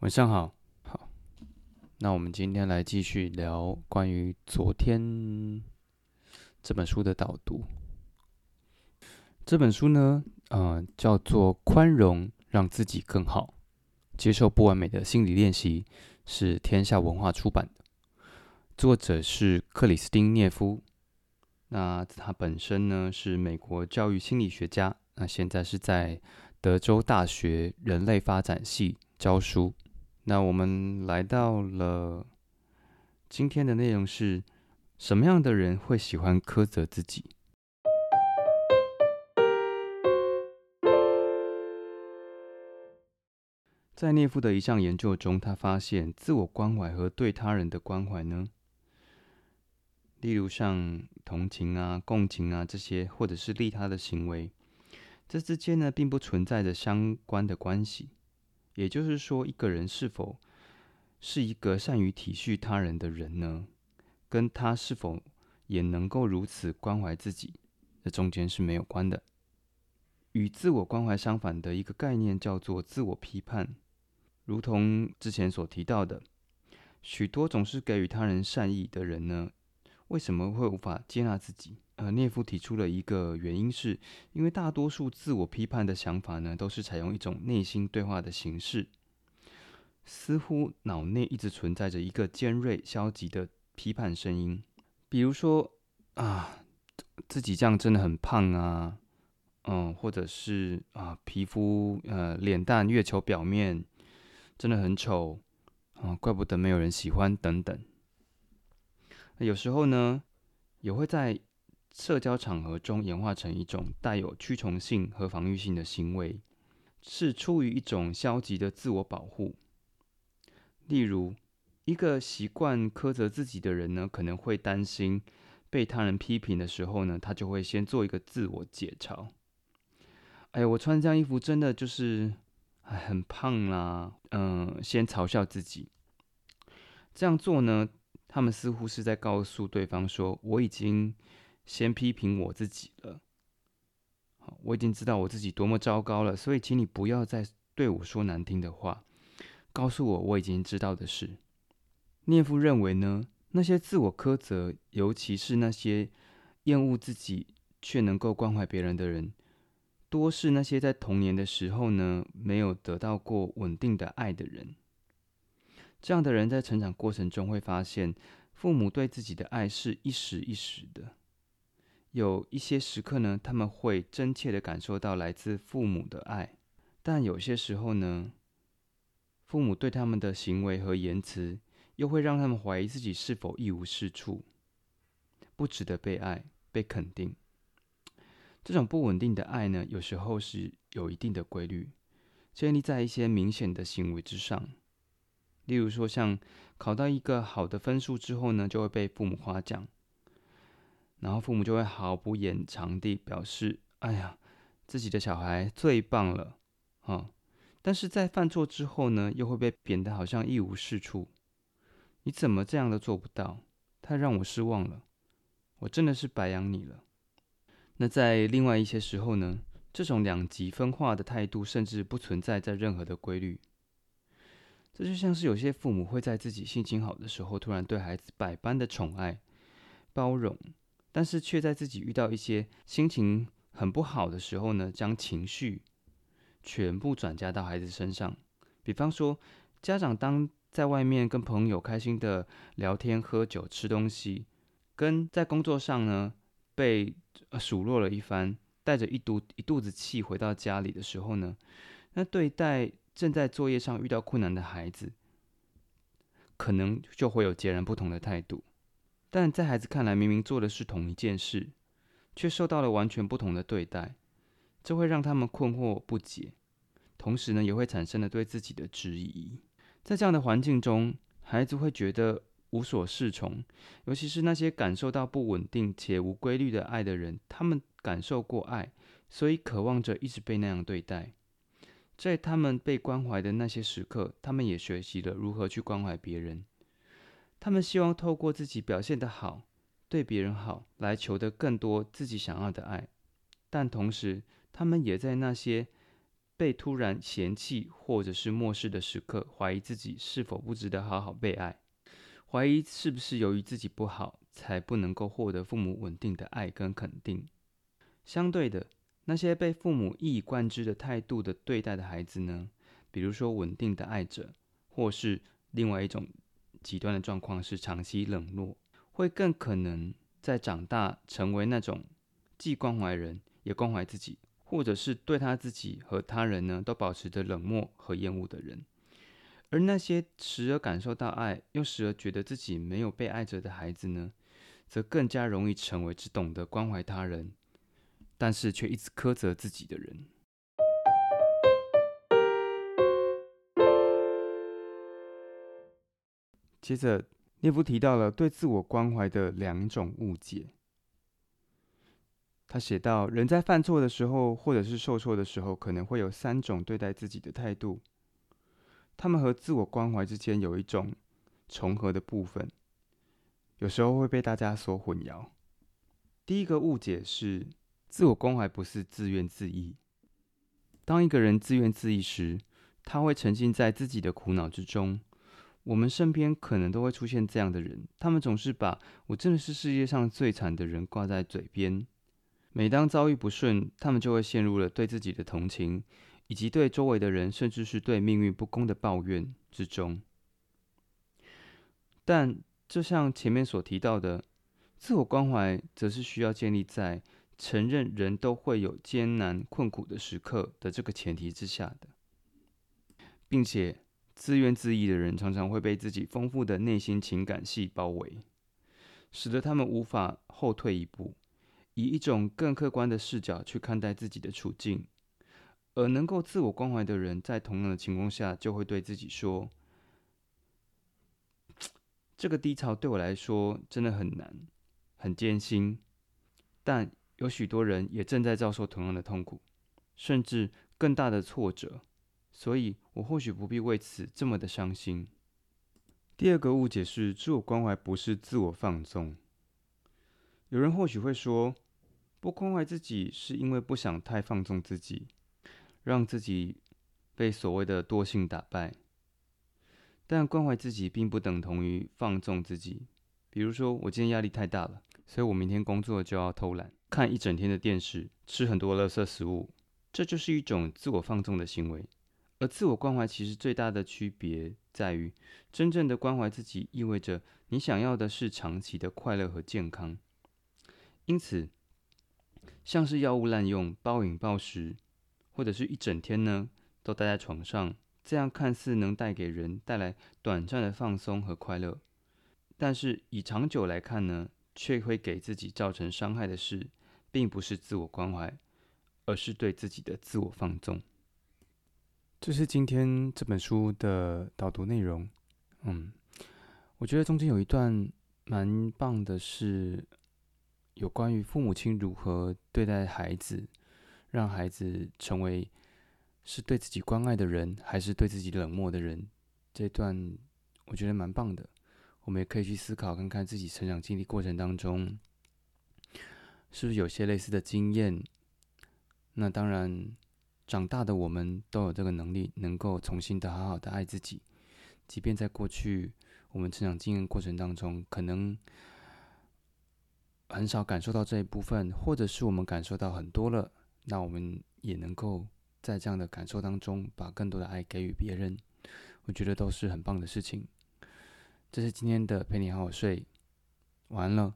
晚上好，好，那我们今天来继续聊关于昨天这本书的导读。这本书呢，呃，叫做《宽容，让自己更好，接受不完美的心理练习》，是天下文化出版的，作者是克里斯汀·涅夫。那他本身呢是美国教育心理学家，那现在是在德州大学人类发展系教书。那我们来到了今天的内容是：什么样的人会喜欢苛责自己？在聂夫的一项研究中，他发现自我关怀和对他人的关怀呢，例如像同情啊、共情啊这些，或者是利他的行为，这之间呢，并不存在着相关的关系。也就是说，一个人是否是一个善于体恤他人的人呢？跟他是否也能够如此关怀自己，这中间是没有关的。与自我关怀相反的一个概念叫做自我批判。如同之前所提到的，许多总是给予他人善意的人呢，为什么会无法接纳自己？呃，涅夫提出了一个原因，是因为大多数自我批判的想法呢，都是采用一种内心对话的形式，似乎脑内一直存在着一个尖锐、消极的批判声音。比如说啊，自己这样真的很胖啊，嗯，或者是啊，皮肤呃脸蛋、月球表面真的很丑啊，怪不得没有人喜欢等等。有时候呢，也会在。社交场合中演化成一种带有驱虫性和防御性的行为，是出于一种消极的自我保护。例如，一个习惯苛责自己的人呢，可能会担心被他人批评的时候呢，他就会先做一个自我解嘲。哎，我穿这样衣服真的就是很胖啦，嗯，先嘲笑自己。这样做呢，他们似乎是在告诉对方说，我已经。先批评我自己了，好，我已经知道我自己多么糟糕了，所以请你不要再对我说难听的话，告诉我我已经知道的事。聂夫认为呢，那些自我苛责，尤其是那些厌恶自己却能够关怀别人的人，多是那些在童年的时候呢没有得到过稳定的爱的人。这样的人在成长过程中会发现，父母对自己的爱是一时一时的。有一些时刻呢，他们会真切的感受到来自父母的爱，但有些时候呢，父母对他们的行为和言辞，又会让他们怀疑自己是否一无是处，不值得被爱、被肯定。这种不稳定的爱呢，有时候是有一定的规律，建立在一些明显的行为之上，例如说，像考到一个好的分数之后呢，就会被父母夸奖。然后父母就会毫不掩藏地表示：“哎呀，自己的小孩最棒了，啊！”但是在犯错之后呢，又会被贬得好像一无是处。你怎么这样都做不到？太让我失望了！我真的是白养你了。那在另外一些时候呢，这种两极分化的态度甚至不存在在任何的规律。这就像是有些父母会在自己心情好的时候，突然对孩子百般的宠爱、包容。但是却在自己遇到一些心情很不好的时候呢，将情绪全部转嫁到孩子身上。比方说，家长当在外面跟朋友开心的聊天、喝酒、吃东西，跟在工作上呢被数落了一番，带着一肚一肚子气回到家里的时候呢，那对待正在作业上遇到困难的孩子，可能就会有截然不同的态度。但在孩子看来，明明做的是同一件事，却受到了完全不同的对待，这会让他们困惑不解，同时呢，也会产生了对自己的质疑。在这样的环境中，孩子会觉得无所适从，尤其是那些感受到不稳定且无规律的爱的人，他们感受过爱，所以渴望着一直被那样对待。在他们被关怀的那些时刻，他们也学习了如何去关怀别人。他们希望透过自己表现得好，对别人好，来求得更多自己想要的爱。但同时，他们也在那些被突然嫌弃或者是漠视的时刻，怀疑自己是否不值得好好被爱，怀疑是不是由于自己不好，才不能够获得父母稳定的爱跟肯定。相对的，那些被父母一以贯之的态度的对待的孩子呢？比如说稳定的爱者，或是另外一种极端的状况是长期冷落，会更可能在长大成为那种既关怀人也关怀自己，或者是对他自己和他人呢都保持着冷漠和厌恶的人。而那些时而感受到爱，又时而觉得自己没有被爱着的孩子呢，则更加容易成为只懂得关怀他人。但是却一直苛责自己的人。接着，列夫提到了对自我关怀的两种误解。他写道：人在犯错的时候，或者是受挫的时候，可能会有三种对待自己的态度。他们和自我关怀之间有一种重合的部分，有时候会被大家所混淆。第一个误解是。自我关怀不是自怨自艾。当一个人自怨自艾时，他会沉浸在自己的苦恼之中。我们身边可能都会出现这样的人，他们总是把我真的是世界上最惨的人挂在嘴边。每当遭遇不顺，他们就会陷入了对自己的同情，以及对周围的人，甚至是对命运不公的抱怨之中。但就像前面所提到的，自我关怀则是需要建立在。承认人都会有艰难困苦的时刻的这个前提之下的，并且自怨自艾的人常常会被自己丰富的内心情感系包围，使得他们无法后退一步，以一种更客观的视角去看待自己的处境。而能够自我关怀的人，在同样的情况下，就会对自己说：“这个低潮对我来说真的很难，很艰辛，但。”有许多人也正在遭受同样的痛苦，甚至更大的挫折，所以我或许不必为此这么的伤心。第二个误解是，自我关怀不是自我放纵。有人或许会说，不关怀自己是因为不想太放纵自己，让自己被所谓的惰性打败。但关怀自己并不等同于放纵自己。比如说，我今天压力太大了，所以我明天工作就要偷懒。看一整天的电视，吃很多垃圾食物，这就是一种自我放纵的行为。而自我关怀其实最大的区别在于，真正的关怀自己意味着你想要的是长期的快乐和健康。因此，像是药物滥用、暴饮暴食，或者是一整天呢都待在床上，这样看似能带给人带来短暂的放松和快乐，但是以长久来看呢，却会给自己造成伤害的事。并不是自我关怀，而是对自己的自我放纵。这是今天这本书的导读内容。嗯，我觉得中间有一段蛮棒的，是有关于父母亲如何对待孩子，让孩子成为是对自己关爱的人，还是对自己冷漠的人。这段我觉得蛮棒的，我们也可以去思考看看自己成长经历过程当中。是不是有些类似的经验？那当然，长大的我们都有这个能力，能够重新的好好的爱自己。即便在过去我们成长经验过程当中，可能很少感受到这一部分，或者是我们感受到很多了，那我们也能够在这样的感受当中，把更多的爱给予别人。我觉得都是很棒的事情。这是今天的陪你好好睡，晚安了。